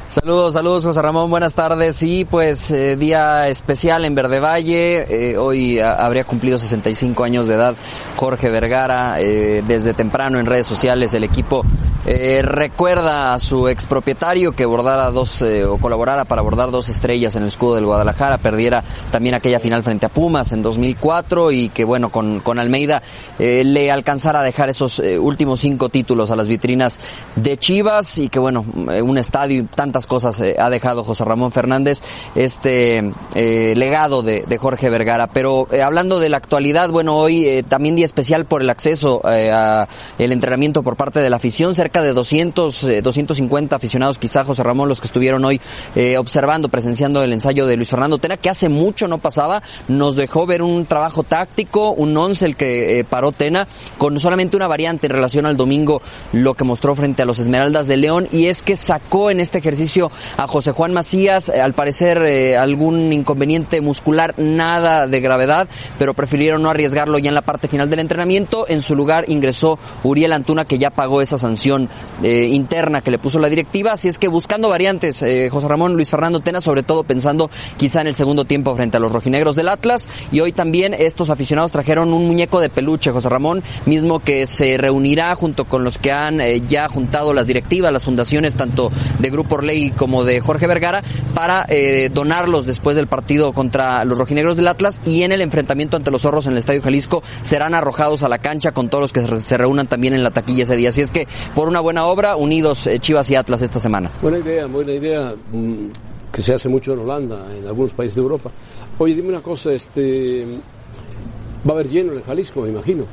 L: Saludos, saludos José Ramón, buenas tardes. Sí, pues eh, día especial en Verde Valle. Eh, hoy habría cumplido 65 años de edad Jorge Vergara. Eh, desde temprano en redes sociales el equipo eh, recuerda a su expropietario que bordara dos eh, o colaborara para bordar dos estrellas en el escudo del Guadalajara. Perdiera también aquella final frente a Pumas en 2004 y que bueno con, con Almeida eh, le alcanzara a dejar esos eh, últimos cinco títulos a las vitrinas de Chivas y que bueno eh, un estadio y tantas cosas eh, ha dejado José Ramón Fernández este legado de, de Jorge Vergara pero hablando de la actualidad bueno hoy también día especial por el acceso a el entrenamiento por parte de la afición cerca de 200 eh, 250 aficionados quizá José Ramón los que estuvieron hoy eh, observando presenciando el ensayo de Luis Fernando Tena que hace mucho no pasaba nos dejó ver un trabajo táctico un once el que eh, paró Tena con solamente una variante en relación al domingo lo que mostró frente a los Esmeraldas de León y es que sacó en este ejercicio a José Juan Macías, eh, al parecer eh, algún inconveniente muscular, nada de gravedad, pero prefirieron no arriesgarlo ya en la parte final del entrenamiento. En su lugar ingresó Uriel Antuna, que ya pagó esa sanción eh, interna que le puso la directiva. Así es que buscando variantes, eh, José Ramón Luis Fernando Tena, sobre todo pensando quizá en el segundo tiempo frente a los rojinegros del Atlas. Y hoy también estos aficionados trajeron un muñeco de peluche, José Ramón, mismo que se reunirá junto con los que han eh, ya juntado las directivas, las fundaciones, tanto de Grupo Orley como de Jorge Vergara, para eh, donarlos después del partido contra los rojinegros del Atlas y en el enfrentamiento ante los zorros en el Estadio Jalisco serán arrojados a la cancha con todos los que se reúnan también en la taquilla ese día. Así es que por una buena obra, unidos eh, Chivas y Atlas esta semana.
B: Buena idea, buena idea mm, que se hace mucho en Holanda, en algunos países de Europa. Oye, dime una cosa, este va a haber lleno en el Jalisco, me imagino.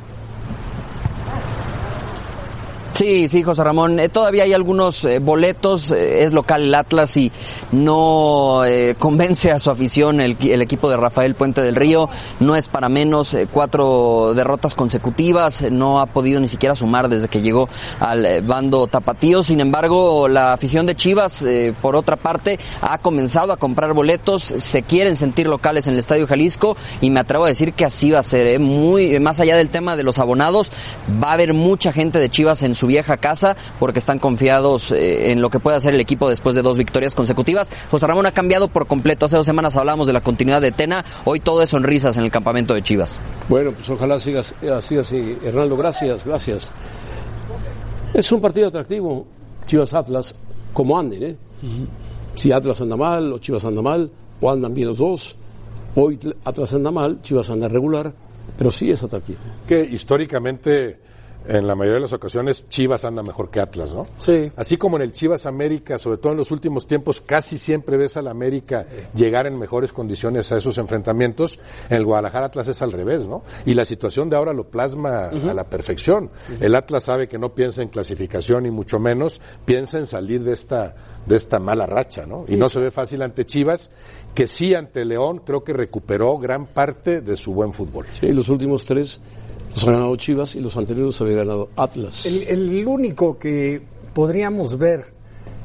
L: Sí, sí, José Ramón. Eh, todavía hay algunos eh, boletos. eh, es local el Atlas y no convence a su afición el, el equipo de Rafael Puente del Río. No es para menos. cuatro derrotas consecutivas. No ha podido ni siquiera sumar desde que llegó al bando tapatío. Sin embargo, la afición de Chivas, por otra parte, ha comenzado a comprar boletos. Se quieren sentir locales en el Estadio Jalisco y me atrevo a decir que así va a ser. Muy más allá del tema de los abonados, va a haber mucha gente de Chivas en su vieja casa porque están confiados eh, en lo que puede hacer el equipo después de dos victorias consecutivas. José Ramón ha cambiado por completo. Hace dos semanas hablamos de la continuidad de Tena. Hoy todo es sonrisas en el campamento de Chivas.
B: Bueno, pues ojalá sigas así, así. Hernando, gracias, gracias. Es un partido atractivo, Chivas Atlas, como anden, ¿eh? Si Atlas anda mal o Chivas anda mal, o andan bien los dos. Hoy Atlas anda mal, Chivas anda regular, pero sí es atractivo.
C: Que históricamente, en la mayoría de las ocasiones, Chivas anda mejor que Atlas, ¿no?
B: Sí.
C: Así como en el Chivas América, sobre todo en los últimos tiempos, casi siempre ves al América llegar en mejores condiciones a esos enfrentamientos. En el Guadalajara Atlas es al revés, ¿no? Y la situación de ahora lo plasma a la perfección. El Atlas sabe que no piensa en clasificación y mucho menos piensa en salir de esta de esta mala racha, ¿no? Y no se ve fácil ante Chivas, que sí ante León creo que recuperó gran parte de su buen fútbol.
B: Sí, los últimos tres los ha ganado Chivas y los anteriores los había ganado Atlas.
F: El, el único que podríamos ver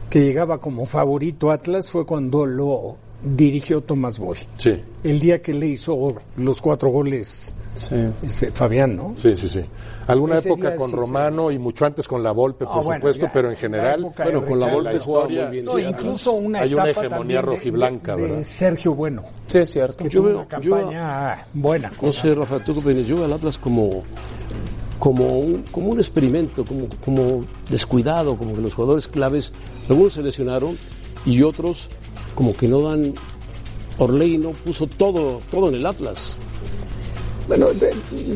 F: que llegaba como favorito Atlas fue cuando lo dirigió Tomás Boy.
C: Sí.
F: El día que le hizo los cuatro goles ese Fabián, ¿no?
C: Sí, sí, sí. Alguna
F: Ese
C: época
F: día
C: con
F: sí
C: Romano y mucho antes con la Volpe, por
F: Ah, bueno,
C: supuesto,
F: ya,
C: pero en general,
B: Bueno,
F: de
B: con la. Volpe jugaba muy bien.
F: No,
B: sí,
F: incluso una
C: Hay una
F: etapa
C: hegemonía
F: también de-
C: rojiblanca,
F: de,
C: ¿verdad?
F: Sergio Bueno,
D: Sí, es cierto.
F: que
B: Yo
F: tuvo
B: veo-
F: una
B: yo-
F: campaña buena.
B: No sé, Rafa, ¿tú qué opinas? Yo veo al Atlas como, como, un, como un experimento, como, como descuidado, como que los jugadores claves, algunos se lesionaron y otros como que no dan... Orley no puso todo, todo en el Atlas.
F: Bueno, de-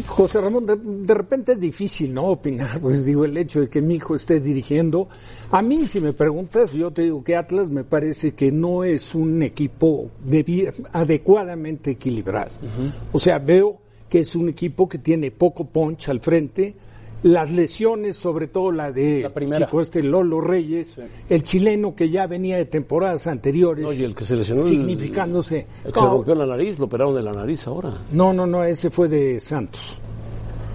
F: José Ramón, de, de repente es difícil, ¿no? Opinar, pues digo, el hecho de que mi hijo esté dirigiendo. A mí, si me preguntas, yo te digo que Atlas me parece que no es un equipo debi- adecuadamente equilibrado. O sea, veo que es un equipo que tiene poco punch al frente. Las lesiones, sobre todo la de
D: La primera.
F: chico este Lolo Reyes, el chileno que ya venía de temporadas anteriores,
B: No, y el que se lesionó, el-
F: significándose.
B: El que se rompió la nariz, lo operaron de la nariz ahora.
F: No, no, no, ese fue de Santos.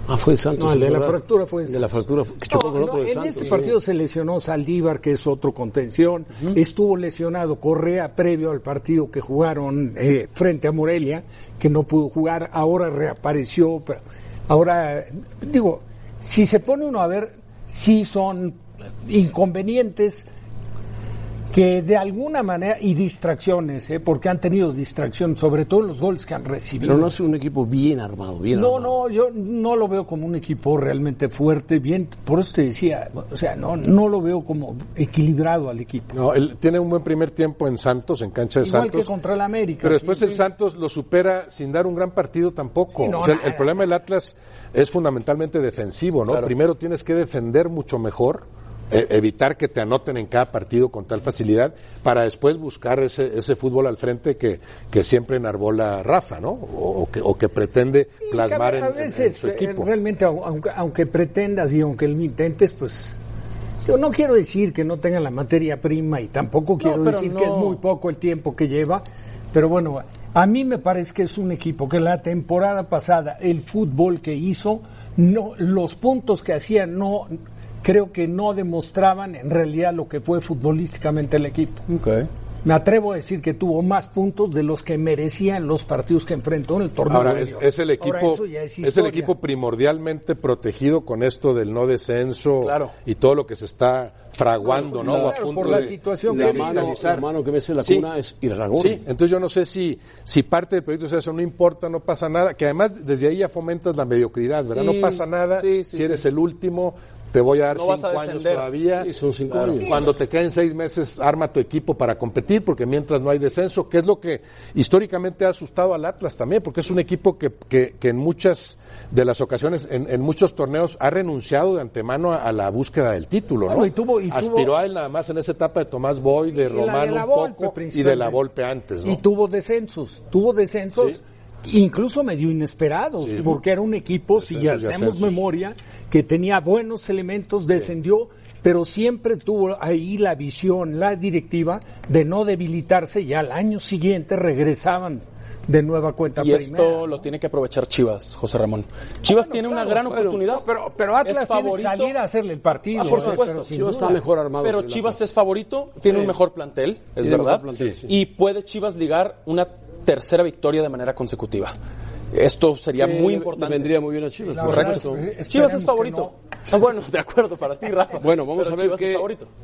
B: Ah, fue Santos.
F: No, el de la fractura fue
B: De la fractura, que chocó
F: No,
B: con
F: no,
B: otro de
F: en
B: Santos.
F: este
B: sí.
F: partido se lesionó Saldívar, que es otro contención. Estuvo lesionado Correa previo al partido que jugaron eh, frente a Morelia, que no pudo jugar. Ahora reapareció. Pero ahora, digo, si se pone uno a ver, sí son inconvenientes que de alguna manera, y distracciones, ¿eh? porque han tenido distracción, sobre todo en los goles que han recibido.
B: Pero no es un equipo bien armado, bien
F: No,
B: armado.
F: no, yo no lo veo como un equipo realmente fuerte, bien, por eso te decía, o sea, no, no lo veo como equilibrado al equipo.
C: No, él tiene un buen primer tiempo en Santos, en cancha de
F: Igual
C: Santos.
F: que contra el América.
C: Pero después
F: Sí,
C: el
F: sí.
C: Santos lo supera sin dar un gran partido tampoco.
F: Sí, no,
C: O sea, el- problema del Atlas es fundamentalmente defensivo, ¿no? Primero tienes que defender mucho mejor, evitar que te anoten en cada partido con tal facilidad, para después buscar ese, ese fútbol al frente que, que siempre enarbola Rafa, ¿no? O, o que, o que pretende plasmar
F: a-
C: en, en- su
F: eh,
C: equipo.
F: realmente, au- aunque, aunque pretendas y aunque lo intentes, pues yo no quiero decir que no tenga la materia prima y tampoco quiero decir
D: no.
F: que es muy poco el tiempo que lleva, pero bueno, a mí me parece que es un equipo que la temporada pasada, el fútbol que hizo, no, los puntos que hacía no creo que no demostraban en realidad lo que fue futbolísticamente el equipo. Me atrevo a decir que tuvo más puntos de los que merecían los partidos que enfrentó en el torneo.
C: Ahora, es, es el equipo, es, el equipo primordialmente protegido con esto del no descenso y todo lo que se está fraguando, ¿no?
F: a punto por la situación
B: de, que mano, la mano que mece la cuna es Irragón.
C: Sí, entonces yo no sé si, si parte del proyecto es eso, no importa, no pasa nada, que además desde ahí ya fomentas la mediocridad, ¿verdad? no pasa nada si eres el último, te voy a dar cinco años todavía. Cuando te queden seis meses, arma tu equipo para competir, porque mientras no hay descenso, que es lo que históricamente ha asustado al Atlas también, porque es un equipo que, que, en muchas de las ocasiones, en, muchos torneos, ha renunciado de antemano a, la búsqueda del título, ¿no?
F: Y tuvo, y
C: Aspiró a él nada más en esa etapa de Tomás Boy, de Romano un poco, y de la Volpe antes, ¿no?
F: Y tuvo descensos, tuvo descensos incluso medio inesperados, porque era un equipo, si ya hacemos memoria, que tenía buenos elementos, descendió, pero siempre tuvo ahí la visión, la directiva de no debilitarse y al año siguiente regresaban de nueva cuenta
D: y esto lo tiene que aprovechar Chivas, José Ramón. Chivas tiene una gran oportunidad.
F: Pero, pero Atlas tiene que salir a hacerle el partido.
D: Ah, por supuesto.
B: Chivas está mejor armado.
D: Pero Chivas es favorito, tiene un mejor plantel, es verdad. y puede Chivas ligar una tercera victoria de manera consecutiva. Esto sería muy importante.
B: Vendría muy bien a Chivas.
D: Correcto. Chivas es favorito. Ah, bueno, de acuerdo, para ti, Rafa.
B: Bueno, vamos a ver qué,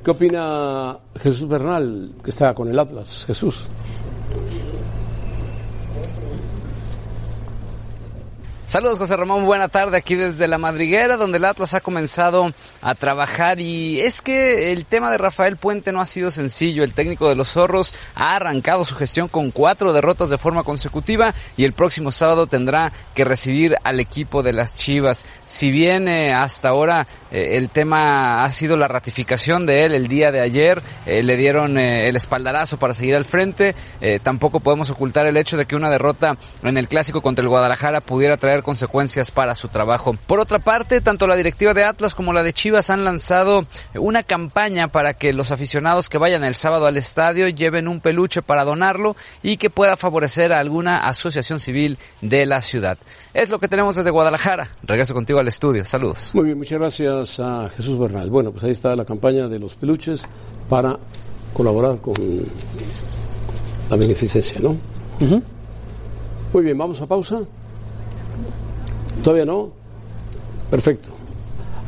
B: qué opina Jesús Bernal, que está con el Atlas. Jesús.
M: Saludos José Ramón, buena tarde aquí desde la madriguera donde el Atlas ha comenzado a trabajar y es que el tema de Rafael Puente no ha sido sencillo. El técnico de los zorros ha arrancado su gestión con cuatro derrotas de forma consecutiva y el próximo sábado tendrá que recibir al equipo de las Chivas. Si bien eh, hasta ahora eh, el tema ha sido la ratificación de él el día de ayer, eh, le dieron el espaldarazo para seguir al frente, tampoco podemos ocultar el hecho de que una derrota en el clásico contra el Guadalajara pudiera traer consecuencias para su trabajo. Por otra parte, tanto la directiva de Atlas como la de Chivas han lanzado una campaña para que los aficionados que vayan el sábado al estadio lleven un peluche para donarlo y que pueda favorecer a alguna asociación civil de la ciudad. Es lo que tenemos desde Guadalajara. Regreso contigo al estudio. Saludos.
B: Muy bien, muchas gracias a Jesús Bernal. Bueno, pues ahí está la campaña de los peluches para colaborar con la beneficencia, ¿no? Muy bien, vamos a pausa. ¿Todavía no? Perfecto.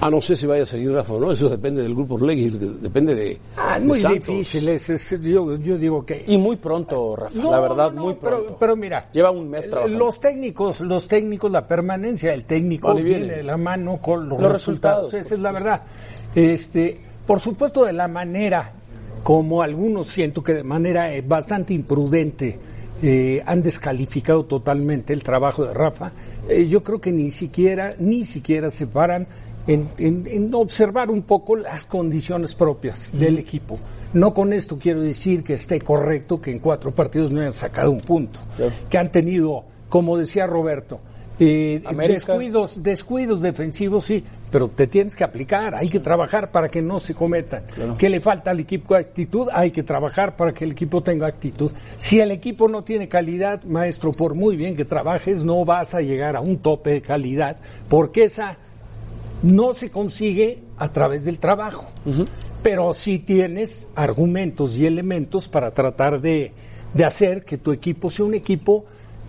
B: Ah, no sé si vaya a seguir Rafa o no, eso depende del grupo Orlegui, depende de.
F: Ah, es muy difícil, es, yo, digo que.
D: Y muy pronto, Rafa, la verdad, muy pronto.
F: Pero, mira.
D: Lleva un mes trabajando.
F: Los técnicos, los técnicos, la permanencia del técnico viene de la mano con los, resultados. Esa es la verdad. Este, por supuesto, de la manera, como algunos siento que de manera eh, bastante imprudente eh, han descalificado totalmente el trabajo de Rafa. Eh, yo creo que ni siquiera, ni siquiera se paran en, observar un poco las condiciones propias del equipo. No con esto quiero decir que esté correcto que en cuatro partidos no hayan sacado un punto, que han tenido, como decía Roberto, eh, descuidos, descuidos defensivos, sí, pero te tienes que aplicar, hay que trabajar para que no se cometan. ¿Qué le falta al equipo actitud? Hay que trabajar para que el equipo tenga actitud. Si el equipo no tiene calidad, maestro, por muy bien que trabajes, no vas a llegar a un tope de calidad, porque esa no se consigue a través del trabajo. Pero sí tienes argumentos y elementos para tratar de, de hacer que tu equipo sea un equipo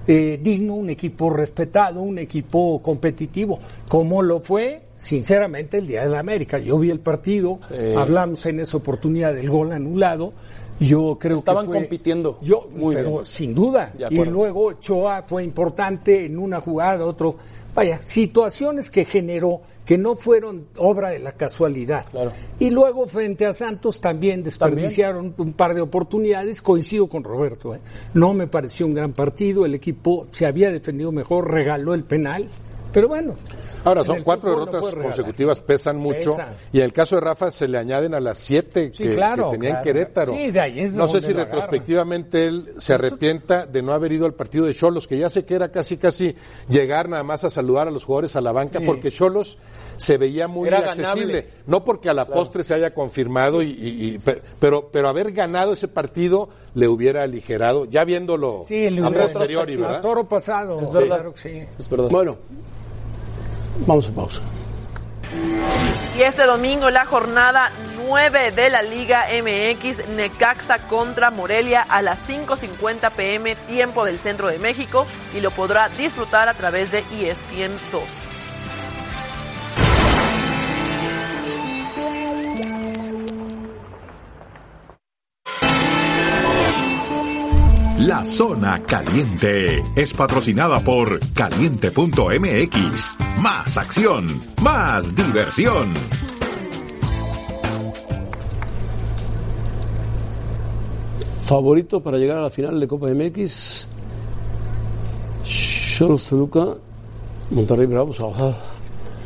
F: eh, digno, un equipo respetado, un equipo competitivo, como lo fue, sinceramente, el Día de la América. Yo vi el partido, hablamos en esa oportunidad del gol anulado. Yo creo
D: Estaban
F: que
D: compitiendo.
F: Yo, muy pero sin duda. Y luego Choa fue importante en una jugada, otro. Vaya, situaciones que generó que no fueron obra de la casualidad. Y luego frente a Santos también desperdiciaron un par de oportunidades, coincido con Roberto, ¿eh? no me pareció un gran partido, el equipo se había defendido mejor, regaló el penal, pero bueno,
C: Ahora, son cuatro derrotas consecutivas, pesan mucho. Y en el caso de Rafa se le añaden a las siete que, tenía en Querétaro. no sé si retrospectivamente él se arrepienta de no haber ido al partido de Cholos, que ya sé que era casi casi llegar nada más a saludar a los jugadores a la banca, porque Cholos se veía muy accesible. No porque a la postre se haya confirmado, y, pero, pero haber ganado ese partido le hubiera aligerado, ya viéndolo a posteriori, ¿verdad?
F: toro pasado.
B: Es verdad. Es verdad. Bueno, Vamos a pausa.
N: Y este domingo la jornada 9 de la Liga MX, Necaxa contra Morelia a las 5.50 pm tiempo del centro de México y lo podrá disfrutar a través de ESPN 2.
O: La Zona Caliente es patrocinada por caliente.mx. Más acción, más diversión.
B: Favorito para llegar a la final de Copa MX. Cholos Toluca, Monterrey Bravos. ah,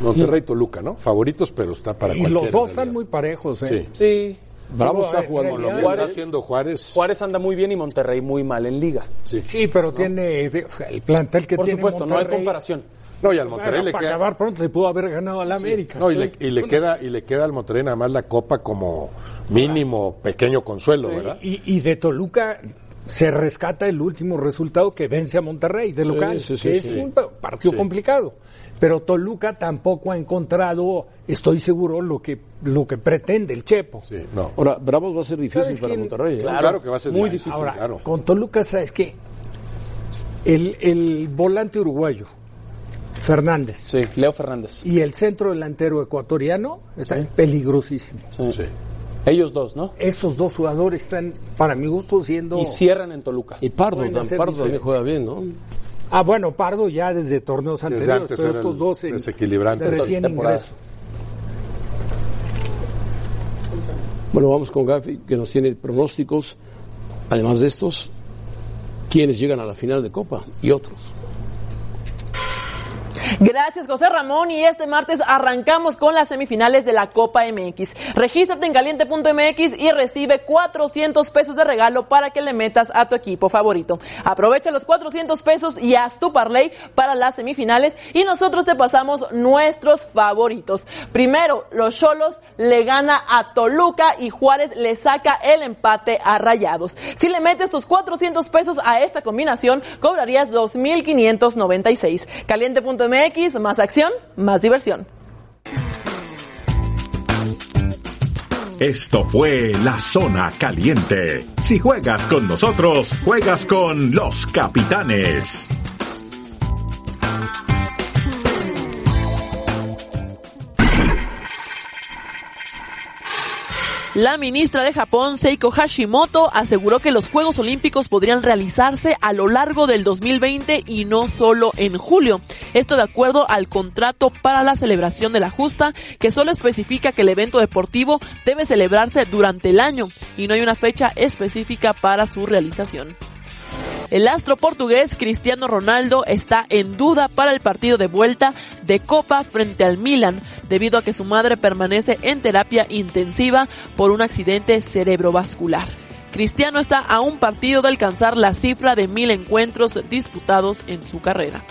C: Monterrey Toluca, ¿no? Favoritos, pero está para
F: Y
C: cualquiera.
F: los dos están muy parejos, ¿eh?
C: Sí.
D: Sí.
C: Bravo está jugando lo que está haciendo Juárez.
D: Juárez anda muy bien y Monterrey muy mal en liga.
C: Sí,
F: Sí, pero tiene el plantel que
D: Por
F: tiene
D: supuesto, no hay comparación.
C: No, y al Monterrey
F: Bueno,
C: le
F: para
C: queda.
F: acabar pronto le pudo haber ganado al América.
C: No, y le, y le queda y le queda al Monterrey nada más la copa como mínimo pequeño consuelo, ¿verdad?
F: Y, y de Toluca se rescata el último resultado que vence a Monterrey de local,
B: Sí, sí, sí,
F: que es
B: sí.
F: un pa- partido
C: Sí.
F: complicado. Pero Toluca tampoco ha encontrado, estoy seguro, lo que lo que pretende el Chepo.
C: Sí, no.
B: Ahora, Bravos va a ser difícil
F: ¿Sabes
B: para
F: quién?
B: Monterrey. ¿eh?
C: Claro, que va a ser
D: muy
C: difícil,
F: Ahora,
C: claro.
F: con Toluca, ¿sabes qué? El, el volante uruguayo, Fernández,
D: Sí, Leo Fernández.
F: y el centro delantero ecuatoriano están peligrosísimos.
C: Sí.
D: Ellos dos, ¿no?
F: Esos dos jugadores están, para mi gusto, siendo...
D: Y cierran en Toluca.
B: Y Pardo, Pardo también juega bien, ¿no?
F: Ah, bueno, Pardo ya desde torneos
C: Desde
F: anteriores,
C: antes
F: pero estos dos en recién ingreso.
B: Bueno, vamos con Gafi, que nos tiene pronósticos, además de estos, quienes llegan a la final de Copa y otros.
N: Gracias José Ramón y este martes arrancamos con las semifinales de la Copa MX. Regístrate en caliente.mx y recibe 400 pesos de regalo para que le metas a tu equipo favorito. Aprovecha los 400 pesos y haz tu parlay para las semifinales y nosotros te pasamos nuestros favoritos. Primero, los Cholos le gana a Toluca y Juárez le saca el empate a Rayados. Si le metes tus 400 pesos a esta combinación, cobrarías 2.596. Caliente.mx, más acción, más diversión.
O: Esto fue La Zona Caliente. Si juegas con nosotros, juegas con los capitanes.
N: La ministra de Japón, Seiko Hashimoto, aseguró que los Juegos Olímpicos podrían realizarse a lo largo del 2020 y no solo en julio. Esto de acuerdo al contrato para la celebración de la justa, que solo especifica que el evento deportivo debe celebrarse durante el año y no hay una fecha específica para su realización. El astro portugués Cristiano Ronaldo está en duda para el partido de vuelta de Copa frente al Milan, debido a que su madre permanece en terapia intensiva por un accidente cerebrovascular. Cristiano está a un partido de alcanzar la cifra de mil encuentros disputados en su carrera.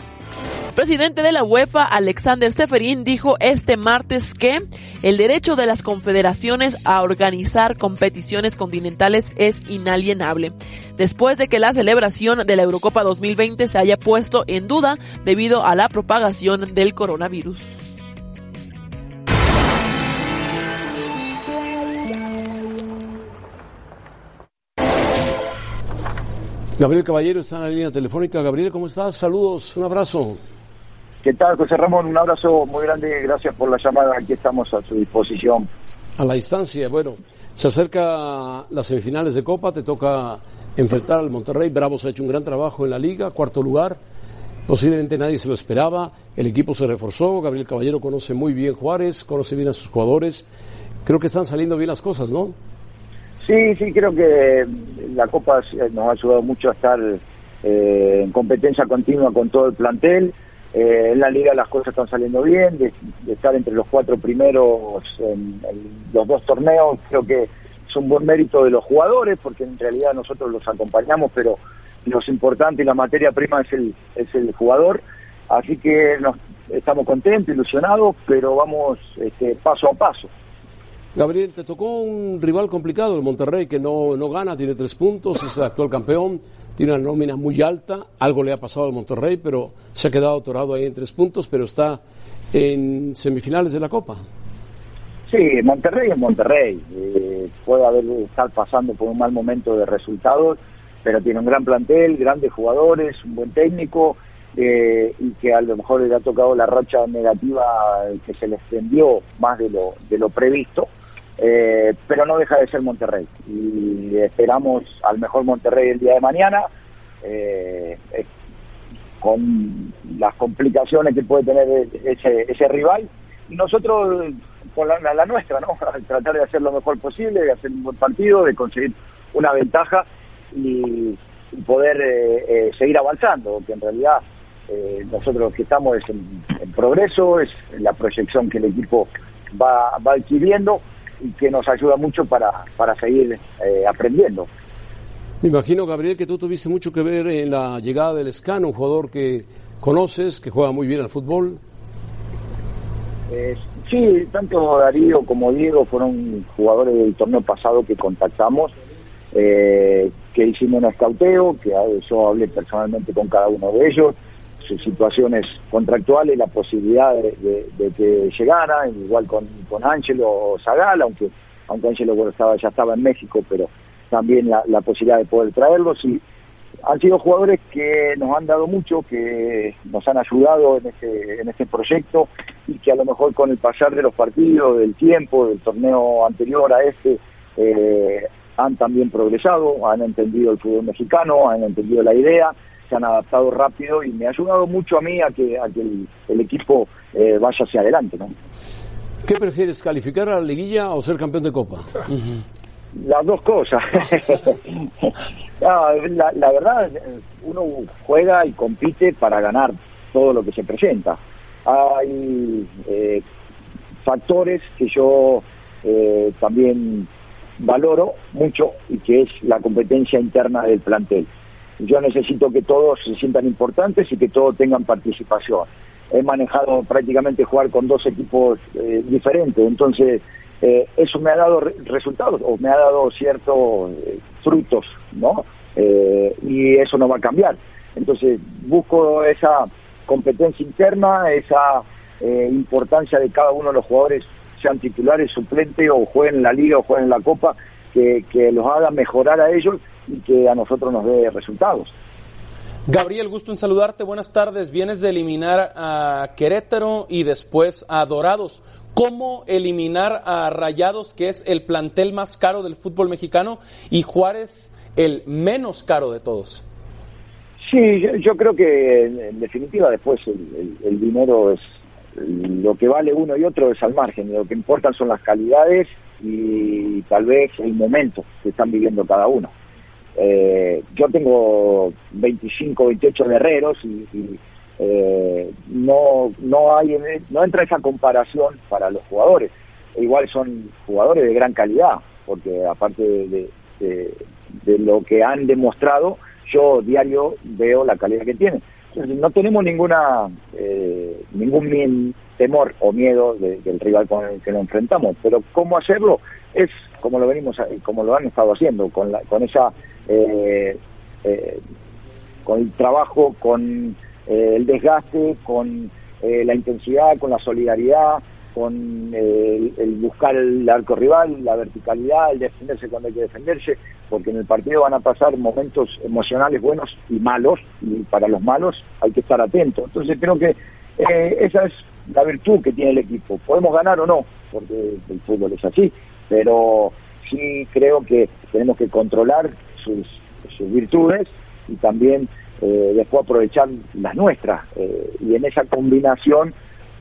N: Presidente de la UEFA, Alexander Seferin, dijo este martes que el derecho de las confederaciones a organizar competiciones continentales es inalienable, después de que la celebración de la Eurocopa 2020 se haya puesto en duda debido a la propagación del coronavirus.
B: Gabriel Caballero está en la línea telefónica. Gabriel, ¿cómo estás? Saludos, un abrazo.
P: ¿Qué tal, José Ramón? Un abrazo muy grande, gracias por la llamada, aquí estamos a su disposición.
B: A la distancia, bueno, se acerca las semifinales de Copa, te toca enfrentar al Monterrey. Bravos ha hecho un gran trabajo en la liga, cuarto lugar. Posiblemente nadie se lo esperaba. El equipo se reforzó. Gabriel Caballero conoce muy bien Juárez, conoce bien a sus jugadores. Creo que están saliendo bien las cosas, ¿no?
P: Sí, sí, creo que la Copa nos ha ayudado mucho a estar eh, en competencia continua con todo el plantel. Eh, en la liga las cosas están saliendo bien, de, de estar entre los cuatro primeros en, los dos torneos, creo que es un buen mérito de los jugadores, porque en realidad nosotros los acompañamos, pero lo importante y la materia prima es el, es el jugador. Así que nos, estamos contentos, ilusionados, pero vamos este, paso a paso.
B: Gabriel, te tocó un rival complicado, el Monterrey, que no, no gana, tiene tres puntos, es el actual campeón, tiene una nómina muy alta, algo le ha pasado al Monterrey, pero se ha quedado atorado ahí en tres puntos, pero está en semifinales de la Copa.
P: Sí, Monterrey es Monterrey. Eh, puede haber estar pasando por un mal momento de resultados, pero tiene un gran plantel, grandes jugadores, un buen técnico eh, y que a lo mejor le ha tocado la racha negativa que se le extendió más de lo, de lo previsto. Eh, pero no deja de ser Monterrey. Y esperamos al mejor Monterrey el día de mañana. Eh, con las complicaciones que puede tener ese, ese rival. Y nosotros con la, nuestra, ¿no? tratar de hacer lo mejor posible, de hacer un buen partido, de conseguir una ventaja y, poder eh, seguir avanzando, que en realidad eh, nosotros que estamos es en, en progreso, es la proyección que el equipo va, va adquiriendo y que nos ayuda mucho para, para seguir eh, aprendiendo.
B: Me imagino, Gabriel, que tú tuviste mucho que ver en la llegada del Escano, un jugador que conoces, que juega muy bien al fútbol.
P: Eh, sí, tanto Darío como Diego fueron jugadores del torneo pasado que contactamos, eh, que hicimos un escauteo, que yo hablé personalmente con cada uno de ellos, sus situaciones contractuales, la posibilidad de, que llegara, igual con, con Ángelo Zagal, aunque aunque Ángelo estaba, ya estaba en México, pero también la, la posibilidad de poder traerlos. Y han sido jugadores que nos han dado mucho, que nos han ayudado en este, en este proyecto y que a lo mejor con el pasar de los partidos, del tiempo, del torneo anterior a este, eh, han también progresado, han entendido el fútbol mexicano, han entendido la idea, se han adaptado rápido y me ha ayudado mucho a mí a que, a que el, el equipo eh, vaya hacia adelante. ¿no?
B: ¿Qué prefieres, calificar a la liguilla o ser campeón de Copa?
P: Las dos cosas. No, la, la verdad, uno juega y compite para ganar todo lo que se presenta. Hay eh, factores que yo eh, también valoro mucho y que es la competencia interna del plantel. Yo necesito que todos se sientan importantes y que todos tengan participación. He manejado prácticamente jugar con dos equipos eh, diferentes, entonces eh, eso me ha dado re- resultados o me ha dado ciertos eh, frutos, ¿no? Y eso no va a cambiar. Entonces busco esa competencia interna, esa importancia de cada uno de los jugadores, sean titulares, suplentes o jueguen en la liga o jueguen en la copa, que, que los haga mejorar a ellos y que a nosotros nos dé resultados.
D: Gabriel, gusto en saludarte. Buenas tardes. Vienes de eliminar a Querétaro y después a Dorados. ¿Cómo eliminar a Rayados, que es el plantel más caro del fútbol mexicano, y Juárez, el menos caro de todos?
P: Sí, yo, yo creo que en, en definitiva después el, el- el dinero es lo que vale uno y otro es al margen, lo que importan son las calidades y tal vez el momento que están viviendo cada uno. Eh, yo tengo 25, 28 guerreros y, eh, no no hay no entra esa comparación para los jugadores. Igual son jugadores de gran calidad, porque aparte de- de lo que han demostrado, yo diario veo la calidad que tienen. No tenemos ninguna eh, ningún temor o miedo de- del rival con el que nos enfrentamos, pero cómo hacerlo es como lo venimos a- como lo han estado haciendo con la, con esa eh, eh, con el trabajo, con eh, el desgaste, con eh, la intensidad, con la solidaridad, con eh, el, el buscar el arco rival, la verticalidad, el defenderse cuando hay que defenderse, porque en el partido van a pasar momentos emocionales buenos y malos, y para los malos hay que estar atento. Entonces creo que eh, esa es la virtud que tiene el equipo. Podemos ganar o no, porque el fútbol es así, pero sí creo que tenemos que controlar sus, virtudes y también eh, después aprovechar las nuestras. eh, y en esa combinación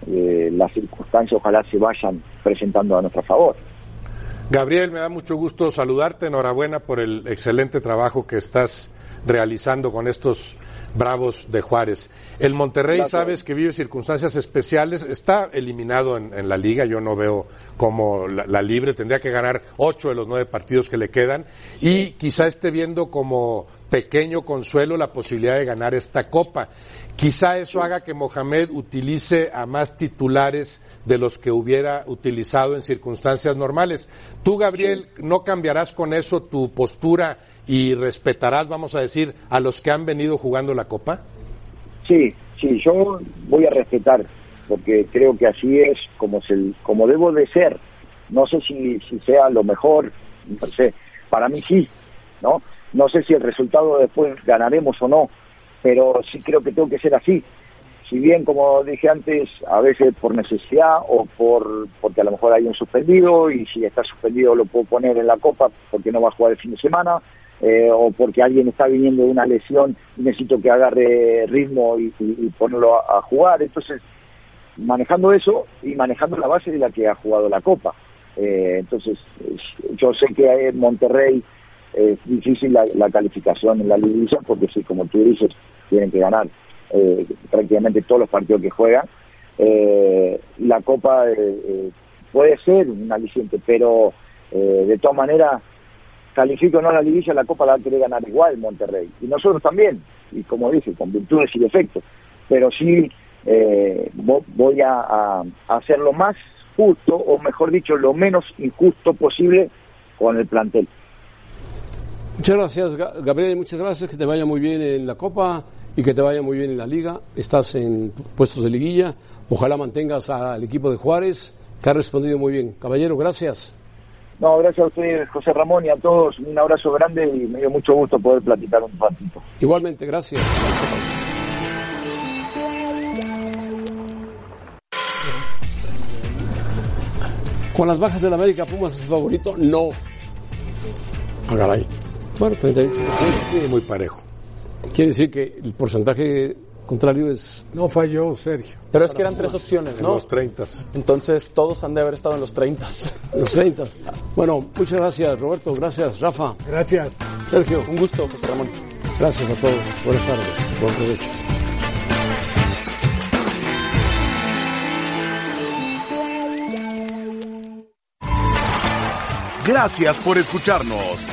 P: las circunstancias ojalá se vayan presentando a nuestro favor.
C: Gabriel, me da mucho gusto saludarte. Enhorabuena por el excelente trabajo que estás realizando con estos Bravos de Juárez. El Monterrey,
P: Gracias.
C: sabes que vive circunstancias especiales, está eliminado en, en la liga, yo no veo como la, la libre, tendría que ganar ocho de los nueve partidos que le quedan y quizá esté viendo como pequeño consuelo la posibilidad de ganar esta copa. Quizá eso haga que Mohamed utilice a más titulares de los que hubiera utilizado en circunstancias normales. Tú, Gabriel, ¿no cambiarás con eso tu postura y respetarás, vamos a decir, a los que han venido jugando la copa?
P: Sí, sí, yo voy a respetar, porque creo que así es como, se, como debo de ser, No sé si, si sea lo mejor, no sé, para mí sí, ¿no? No sé si el resultado después ganaremos o no, pero sí creo que tengo que ser así. Si bien, como dije antes, a veces por necesidad o por porque a lo mejor hay un suspendido y si está suspendido lo puedo poner en la copa porque no va a jugar el fin de semana, eh, o porque alguien está viniendo de una lesión y necesito que agarre ritmo y, ponerlo a, jugar. Entonces, manejando eso y manejando la base de la que ha jugado la Copa. Eh, entonces, yo sé que Monterrey es difícil la, calificación en la liguilla porque sí, como tú dices, tienen que ganar eh, prácticamente todos los partidos que juegan. la Copa puede ser un aliciente, pero de todas maneras califique o no la liguilla, la Copa la va a querer ganar igual Monterrey. Y nosotros también, y como dije, con virtudes y defectos. Pero sí eh, voy a, hacer lo más justo, o mejor dicho, lo menos injusto posible con el plantel.
B: Muchas gracias, Gabriel, muchas gracias, que te vaya muy bien en la Copa y que te vaya muy bien en la Liga. Estás en puestos de liguilla. Ojalá mantengas al equipo de Juárez, que ha respondido muy bien. Caballero, gracias.
P: No, gracias a ustedes, José Ramón, y a todos. Un abrazo grande y me dio mucho gusto poder platicar un ratito.
B: Igualmente, gracias. Con las bajas del América, Pumas es favorito. No.
C: Agaray.
B: Bueno, 38.
C: Sí, muy parejo.
B: Quiere decir que el porcentaje contrario es...
F: No falló Sergio.
D: Pero es que eran tres opciones, ¿no?
C: En los 30.
D: Entonces todos han de haber estado en los 30.
B: Los 30. Bueno, muchas gracias Roberto, gracias Rafa.
F: Gracias.
B: Sergio.
D: Un gusto, José Ramón.
B: Gracias a todos. Buenas tardes. Buen provecho.
A: Gracias por escucharnos.